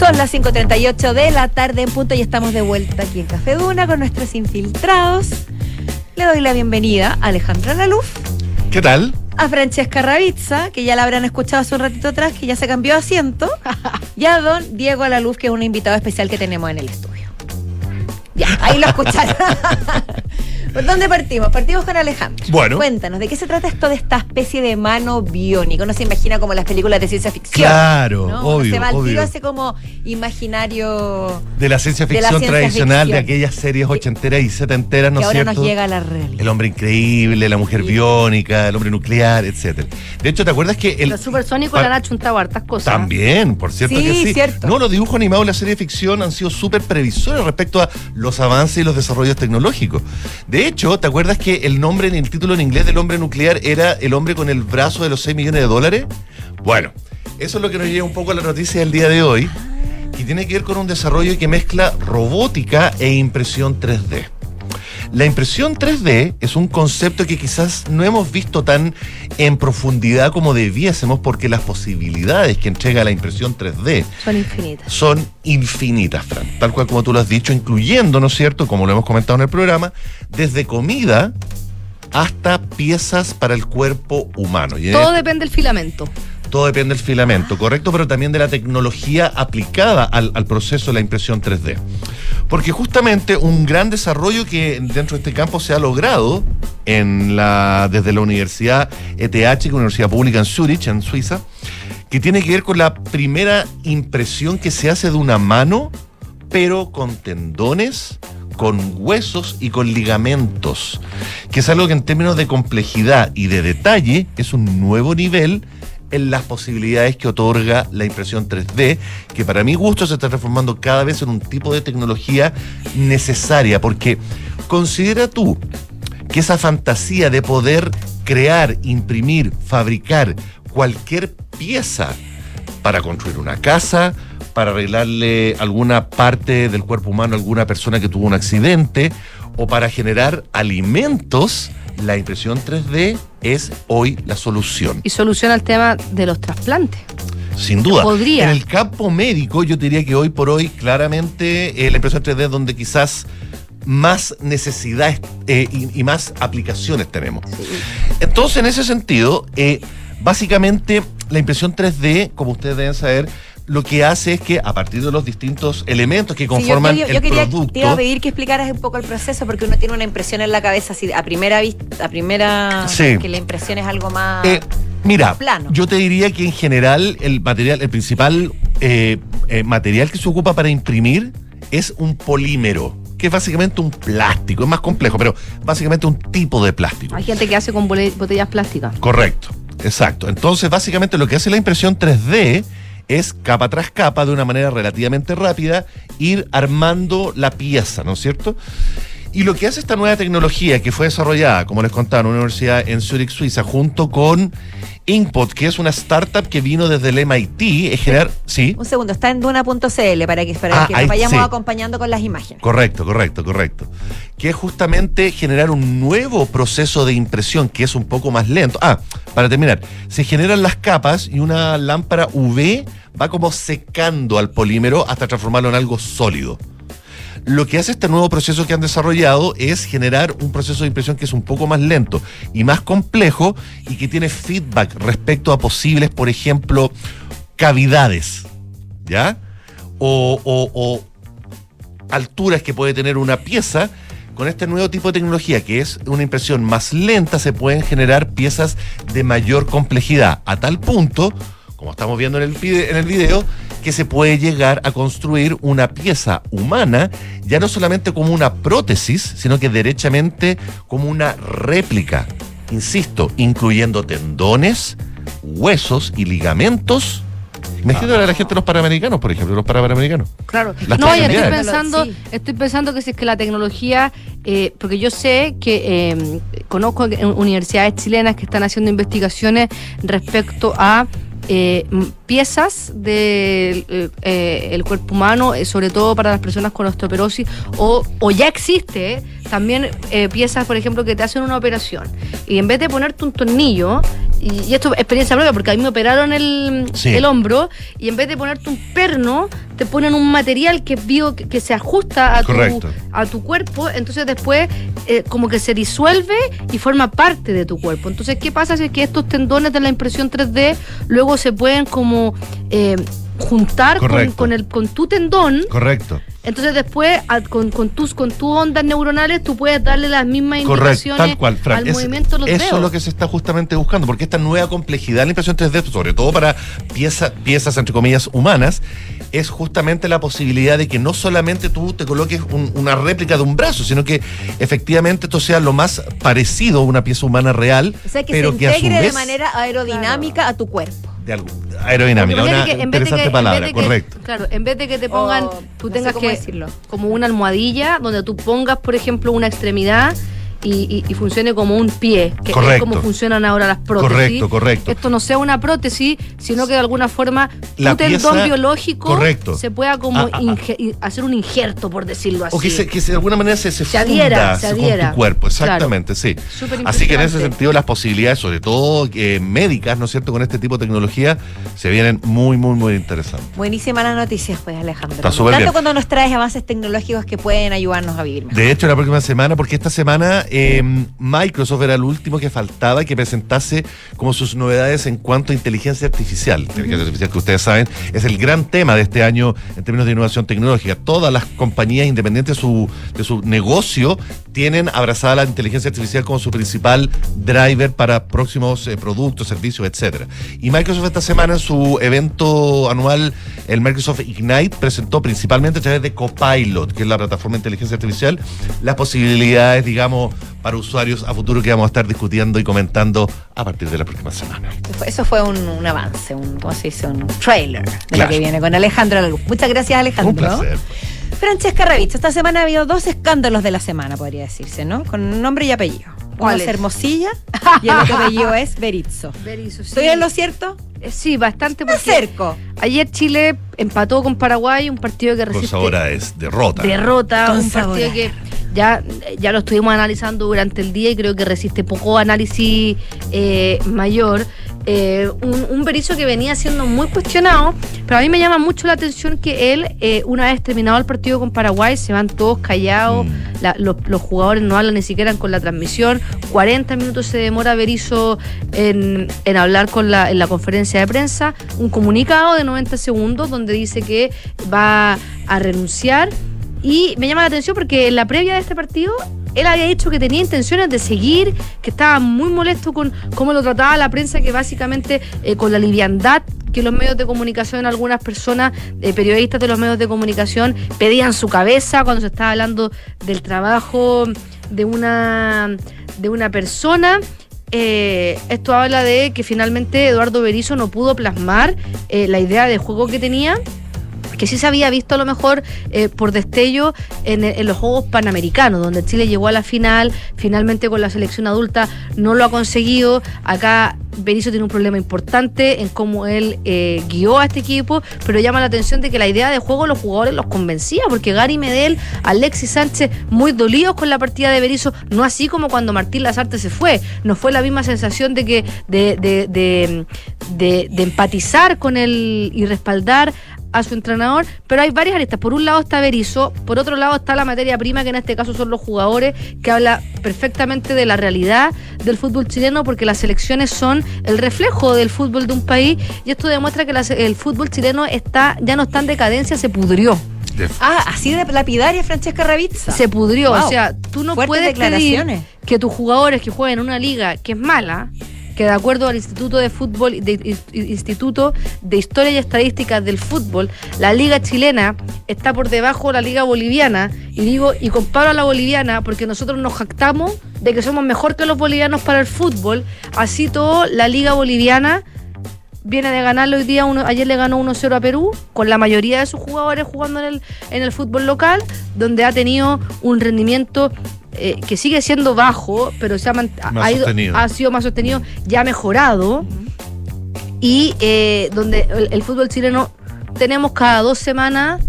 Son las 5.38 de la tarde en punto y estamos de vuelta aquí en Café Duna con nuestros infiltrados. Le doy la bienvenida a Alejandra Laluf, ¿Qué tal? a Francesca Ravizza, que ya la habrán escuchado hace un ratito atrás, que ya se cambió de asiento, y a don Diego Alaluf, que es un invitado especial que tenemos en el estudio. Ya, ahí lo escucharon. ¿Por dónde partimos? Partimos con Alejandro. Bueno. Cuéntanos, ¿de qué se trata esto de esta especie de mano biónica? Uno se imagina como las películas de ciencia ficción. Claro, ¿no? Uno obvio, Se va al tiro hace como imaginario De la ciencia De la ficción ciencia tradicional, de aquellas series ochenteras y setenteras, ¿no es ahora cierto? nos llega a la realidad. El hombre increíble, la mujer biónica, el hombre nuclear, etcétera. De hecho, ¿te acuerdas que el Los supersónicos le han achuntado hartas cosas. También, por cierto Sí, que sí. cierto. No, los dibujos animados y la serie de ficción han sido súper previsores respecto a los avances y los desarrollos tecnológicos. De hecho, ¿te acuerdas que el nombre en el título en inglés del hombre nuclear era el hombre con el brazo de los 6 millones de dólares? Bueno, eso es lo que nos lleva un poco a la noticia del día de hoy y tiene que ver con un desarrollo que mezcla robótica e impresión 3D. La impresión 3D es un concepto que quizás no hemos visto tan en profundidad como debiésemos porque las posibilidades que entrega la impresión 3D Son infinitas. son infinitas, Fran. Tal cual como tú lo has dicho, incluyendo, ¿no es cierto?, como lo hemos comentado en el programa, desde comida hasta piezas para el cuerpo humano. Y Todo depende del filamento. todo depende del filamento, correcto, pero también de la tecnología aplicada al, al proceso de la impresión 3D. Porque justamente un gran desarrollo que dentro de este campo se ha logrado en la, desde la Universidad ETH, que es una universidad pública en Zurich, en Suiza, que tiene que ver con la primera impresión que se hace de una mano, pero con tendones, con huesos y con ligamentos, que es algo que en términos de complejidad y de detalle es un nuevo nivel en las posibilidades que otorga la impresión 3D, que para mi gusto se está transformando cada vez en un tipo de tecnología necesaria, porque considera tú que esa fantasía de poder crear, imprimir, fabricar cualquier pieza para construir una casa, para arreglarle alguna parte del cuerpo humano a alguna persona que tuvo un accidente o para generar alimentos, la impresión 3D es hoy la solución. Y soluciona el tema de los trasplantes. Sin duda. Podría. En el campo médico, yo diría que hoy por hoy, claramente, eh, la impresión 3D es donde quizás más necesidades eh, y, y más aplicaciones tenemos. Entonces, en ese sentido, eh, básicamente, la impresión 3D, como ustedes deben saber, lo que hace es que a partir de los distintos elementos que Sí, yo- conforman yo, yo el quería, producto. te iba a pedir que explicaras un poco el proceso porque uno tiene una impresión en la cabeza así a primera vista, a primera Sí. que la impresión es algo más Eh, mira, plano. yo te diría que en general el material, el principal eh, eh, material que se ocupa para imprimir es un polímero, que es básicamente un plástico, es más complejo, pero básicamente un tipo de plástico. Hay gente que hace con botellas plásticas. Correcto, exacto. Entonces, básicamente lo que hace la impresión 3D es capa tras capa, de una manera relativamente rápida, ir armando la pieza, ¿no es cierto? Y lo que hace esta nueva tecnología que fue desarrollada, como les contaba, en una universidad en Zurich, Suiza, junto con Inkpot, que es una startup que vino desde el MIT, es generar... Sí. Un segundo, está en duna.cl para que, para Ah, que nos vayamos sí. acompañando con las imágenes. Correcto, correcto, correcto. Que es justamente generar un nuevo proceso de impresión que es un poco más lento. Ah, para terminar, se generan las capas y una lámpara UV va como secando al polímero hasta transformarlo en algo sólido. Lo que hace este nuevo proceso que han desarrollado es generar un proceso de impresión que es un poco más lento y más complejo y que tiene feedback respecto a posibles, por ejemplo, cavidades, ¿ya? O, o- o alturas que puede tener una pieza, con este nuevo tipo de tecnología, que es una impresión más lenta, se pueden generar piezas de mayor complejidad, a tal punto, como estamos viendo en el, en el video, que se puede llegar a construir una pieza humana, ya no solamente como una prótesis, sino que derechamente como una réplica, insisto, incluyendo tendones, huesos y ligamentos. Imagínate a la gente de los panamericanos, por ejemplo, los panamericanos. Claro. Las no, y estoy pensando, Sí. estoy pensando que si es que la tecnología, eh, porque yo sé que eh, conozco universidades chilenas que están haciendo investigaciones respecto a eh, piezas del eh, el cuerpo humano, eh, sobre todo para las personas con osteoporosis, o, o ya existe eh, también eh, piezas, por ejemplo, que te hacen una operación. Y en vez de ponerte un tornillo, y, y esto es experiencia propia, porque a mí me operaron el, Sí. el hombro, y en vez de ponerte un perno, te ponen un material que es bio, que, que se ajusta a tu, a tu cuerpo, entonces después eh, como que se disuelve y forma parte de tu cuerpo. Entonces, ¿qué pasa si es que estos tendones de la impresión 3D luego se pueden como eh, juntar con, el, con tu tendón? Correcto. Entonces después a- con, con tus con tus ondas neuronales tú puedes darle las mismas Correcto, indicaciones tal cual, Fran. al Es- movimiento de los eso dedos. es lo que se está justamente buscando, porque esta nueva complejidad en la impresión 3D, sobre todo para pieza- piezas, entre comillas, humanas, es justamente la posibilidad de que no solamente tú te coloques un- una réplica de un brazo, sino que efectivamente esto sea lo más parecido a una pieza humana real, O sea, que pero se que a su integre de manera aerodinámica a tu cuerpo. De algo- aerodinámica, una que en vez de interesante que- palabra, que- correcto. Claro, en vez de que te pongan, O, tú no tengas que decirlo. como una almohadilla donde tú pongas, por ejemplo, una extremidad y, y- y funcione como un pie, que Correcto. es como funcionan ahora las prótesis. Correcto, correcto. Esto no sea una prótesis, sino que de alguna forma La pieza- biológico correcto. se pueda como Ah, ah, ah. hacer un injerto, por decirlo así. O que, se, que se- de alguna manera se, se, Se adhiera, funda se con tu cuerpo, Claro. exactamente, sí. Así que en ese sentido las posibilidades, sobre todo eh, médicas, ¿no es cierto?, con este tipo de tecnología, se vienen muy, muy, muy interesantes. Buenísimas las noticias, pues, Alejandro. Está súper Tanto bien. cuando nos traes avances tecnológicos que pueden ayudarnos a vivir mejor. De hecho, la próxima semana, porque esta semana eh, Microsoft era el último que faltaba que presentase como sus novedades en cuanto a inteligencia artificial. Inteligencia artificial que ustedes saben es el gran tema de este año en términos de innovación tecnológica. Todas las compañías independientes de su, de su negocio tienen abrazada la inteligencia artificial como su principal driver para próximos eh, productos, servicios, etcétera. Y Microsoft esta semana en su evento anual, el Microsoft Ignite, presentó principalmente a través de Copilot, que es la plataforma de inteligencia artificial, las posibilidades, digamos, para usuarios a futuro que vamos a estar discutiendo y comentando a partir de la próxima semana. Eso fue- un, un avance, un, ¿cómo se dice? Un trailer de Claro. lo que viene con Alejandro Lalu. Muchas gracias, Alejandro. Un placer. Francesca Ravizzo, esta semana ha habido dos escándalos de la semana, podría decirse, ¿no? Con nombre y apellido. Uno es Hermosilla y el otro apellido es Berizzo. Berizzo, sí. ¿Estoy en lo cierto? Eh, Sí, bastante. Me acerco. Ayer Chile empató con Paraguay, un partido que Con resiste ahora es derrota. derrota, Con un partido que ya, ya lo estuvimos analizando durante el día y creo que resiste poco análisis eh, mayor. Eh, un, un Berizzo que venía siendo muy cuestionado, pero a mí me llama mucho la atención que él, eh, una vez terminado el partido con Paraguay, se van todos callados, la- los, los jugadores no hablan ni siquiera con la transmisión, 40 minutos se demora Berizzo en, en hablar con la, en la conferencia de prensa, un comunicado de 90 segundos donde dice que va a renunciar y me llama la atención porque en la previa de este partido él había dicho que tenía intenciones de seguir, que estaba muy molesto con cómo lo trataba la prensa, que básicamente eh, con la liviandad que los medios de comunicación, algunas personas, eh, periodistas de los medios de comunicación, pedían su cabeza cuando se estaba hablando del trabajo de una, de una persona. Eh, esto habla de que finalmente Eduardo Berizzo no pudo plasmar eh, la idea de juego que tenía que sí se había visto a lo mejor eh, por destello en, los Juegos Panamericanos, donde Chile llegó a la final, finalmente con la selección adulta no lo ha conseguido. Acá Berizzo tiene un problema importante en cómo él eh, guió a este equipo, pero llama la atención de que la idea de juego los jugadores los convencía, porque Gary Medel, Alexis Sánchez, muy dolidos con la partida de Berizzo, no así como cuando Martín Lazarte se fue, no fue la misma sensación de que de, de, de- de empatizar con él y respaldar a su entrenador, pero hay varias aristas. Por un lado está Berizzo, por otro lado está la materia prima, que en este caso son los jugadores, que habla perfectamente de la realidad del fútbol chileno, porque las selecciones son el reflejo del fútbol de un país, y esto demuestra que la se- el fútbol chileno está ya no está en decadencia, se pudrió. Ah, así de lapidaria Francesca Ravizza. Se pudrió, Wow. o sea, tú no Fuertes puedes declaraciones. pedir que tus jugadores que jueguen en una liga que es mala, que de acuerdo al Instituto de Fútbol, de- Instituto de Historia y Estadísticas del Fútbol, la liga chilena está por debajo de la liga boliviana, y digo, y comparo a la boliviana porque nosotros nos jactamos de que somos mejor que los bolivianos para el fútbol, así todo la liga boliviana viene de ganarlo hoy día, uno, ayer le ganó 1-0 a Perú, con la mayoría de sus jugadores jugando en el, en el fútbol local, donde ha tenido un rendimiento eh, que sigue siendo bajo, pero se ha, ha, ido- ha sido más sostenido, ya ha mejorado, y eh, donde el, el fútbol chileno tenemos cada dos semanas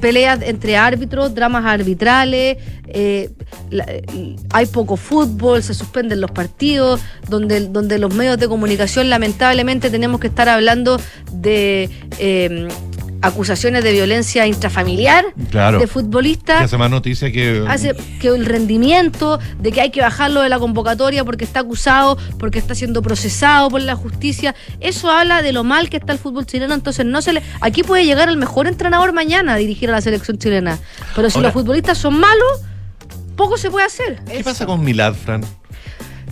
peleas entre árbitros, dramas arbitrales, eh, la- eh, hay poco fútbol, se suspenden los partidos, donde, donde los medios de comunicación lamentablemente tenemos que estar hablando de acusaciones de violencia intrafamiliar Claro. de Que futbolistas hace más noticia que. hace que el rendimiento, de que hay que bajarlo de la convocatoria porque está acusado, porque está siendo procesado por la justicia, eso habla de lo mal que está el fútbol chileno, entonces no se le aquí puede llegar el mejor entrenador mañana a dirigir a la selección chilena, pero si Ahora- los futbolistas son malos, poco se puede hacer. ¿Qué pasa con Milad, Fran?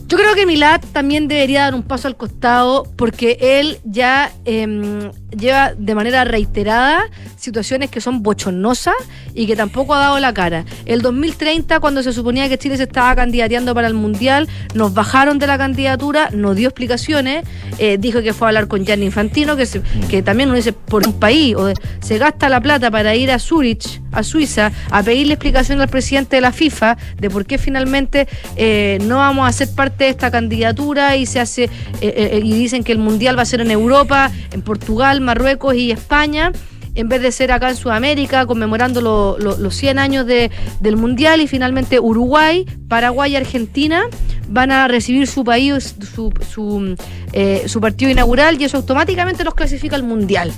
Yo creo que Milad también debería dar un paso al costado porque él ya em, lleva de manera reiterada situaciones que son bochornosas y que tampoco ha dado la cara. El 2030, cuando se suponía que Chile se estaba candidateando para el Mundial, nos bajaron de la candidatura, no dio explicaciones, eh, dijo que fue a hablar con Gianni Infantino, que, se- que también uno dice, por un país, o se gasta la plata para ir a Zurich, a Suiza, a pedirle explicación al presidente de la FIFA de por qué finalmente eh, no vamos a ser parte de esta candidatura y se hace eh, eh, y dicen que el mundial va a ser en Europa, en Portugal, Marruecos y España. En vez de ser acá en Sudamérica, conmemorando lo- lo- los 100 años de- del Mundial, y finalmente Uruguay, Paraguay y Argentina van a recibir su país, su, su, eh, su partido inaugural, y eso automáticamente los clasifica al Mundial.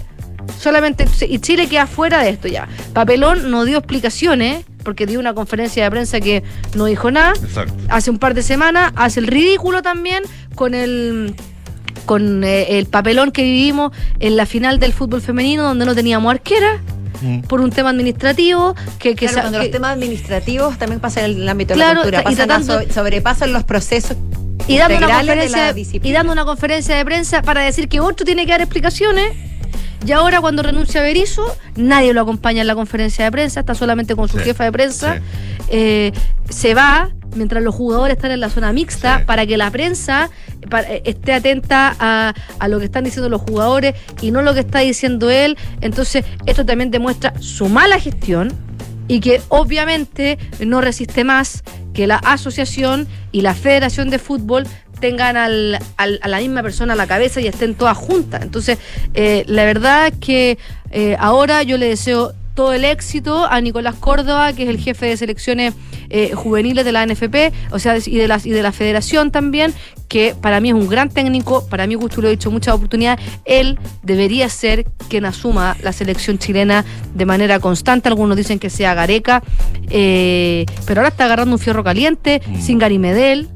Solamente y Chile queda fuera de esto ya. Papelón no dio explicaciones porque dio una conferencia de prensa que no dijo nada. Exacto. Hace un par de semanas hace el ridículo también con el con eh, el papelón que vivimos en la final del fútbol femenino donde no teníamos arquera por un tema administrativo que, que Claro, cuando que- los temas administrativos también pasan en el ámbito Claro, de la y cultura, pasan a tratando- so- sobrepasan los procesos y dando una integrales de la conferencia y dando una conferencia de prensa para decir que otro tiene que dar explicaciones y ahora cuando renuncia a Berizzo nadie lo acompaña en la conferencia de prensa está solamente con su Sí, jefa de prensa. sí. Eh, se va mientras los jugadores están en la zona mixta para que la prensa eh, esté atenta a, a lo que están diciendo los jugadores y no lo que está diciendo él. Entonces esto también demuestra su mala gestión y que obviamente no resiste más que la asociación y la federación de fútbol tengan al- al- a la misma persona a la cabeza y estén todas juntas. Entonces, eh, la verdad es que eh, ahora yo le deseo todo el éxito a Nicolás Córdoba, que es el jefe de selecciones eh, juveniles de la NFP, o sea, y de, la, y de la federación también, que para mí es un gran técnico, para mí, Gusto lo he dicho muchas oportunidades, él debería ser quien asuma la selección chilena de manera constante, algunos dicen que sea Gareca, eh, pero ahora está agarrando un fierro caliente, sin Gary Medel,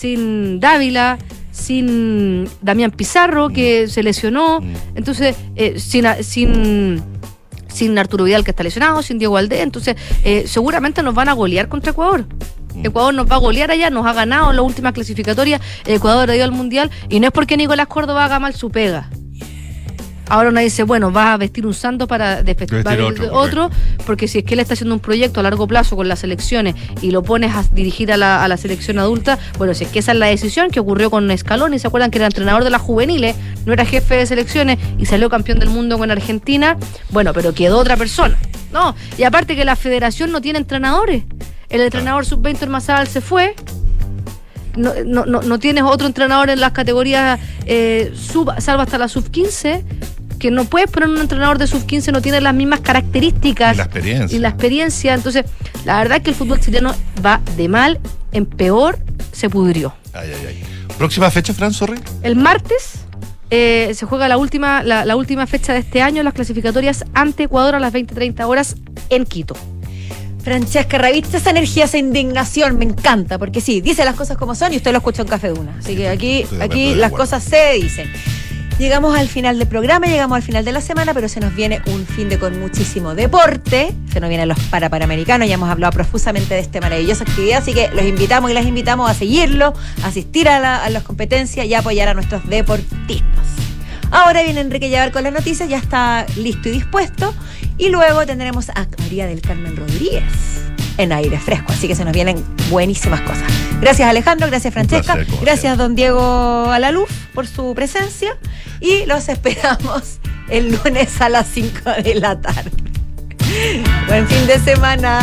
sin Dávila, sin Damián Pizarro, que se lesionó, entonces, eh, sin, sin, sin Arturo Vidal, que está lesionado, sin Diego Valdés, entonces, eh, seguramente nos van a golear contra Ecuador. Ecuador nos va a golear allá, nos ha ganado en las últimas clasificatorias, Ecuador ha ido al Mundial, y no es porque Nicolás Córdoba haga mal su pega. Ahora uno dice, bueno, va a vestir un santo para despe- Vestir va a- otro, otro, porque si es que él está haciendo un proyecto a largo plazo con las selecciones y lo pones a dirigir a la, a la selección adulta, bueno, si es que esa es la decisión que ocurrió con Escalón, y se acuerdan que era entrenador de las juveniles, no era jefe de selecciones y salió campeón del mundo con Argentina, bueno, pero quedó otra persona. No, y aparte que la federación no tiene entrenadores. El entrenador sub-20 Ormazábal se fue, no, no, no, no tienes otro entrenador en las categorías eh, sub, salvo hasta la sub-15, que no puedes poner un entrenador de sub-15, no tiene las mismas características Y la experiencia. y la experiencia. Entonces, la verdad es que el fútbol chileno va de mal en peor, se pudrió. Ay, ay, ay. ¿Próxima fecha, Fran, sorry? El martes eh, se juega la última, la, la última fecha de este año, las clasificatorias ante Ecuador a las 20-30 horas en Quito. Francesca, reviste esa energía, esa indignación, me encanta, porque sí, dice las cosas como son y usted lo escuchó en Café Duna. Así que aquí, aquí las cosas se dicen. Llegamos al final del programa, llegamos al final de la semana, pero se nos viene un fin de con muchísimo deporte. Se nos vienen los para panamericanos, ya hemos hablado profusamente de esta maravillosa actividad, así que los invitamos y las invitamos a seguirlo, a asistir a, a las competencias y a apoyar a nuestros deportistas. Ahora viene Enrique Llevar con las noticias, ya está listo y dispuesto. Y luego tendremos a María del Carmen Rodríguez en aire fresco. Así que se nos vienen buenísimas cosas. Gracias Alejandro, gracias Francesca, placer, gracias don Diego Alaluz por su presencia. Y los esperamos el lunes a las 5 de la tarde. Buen fin de semana.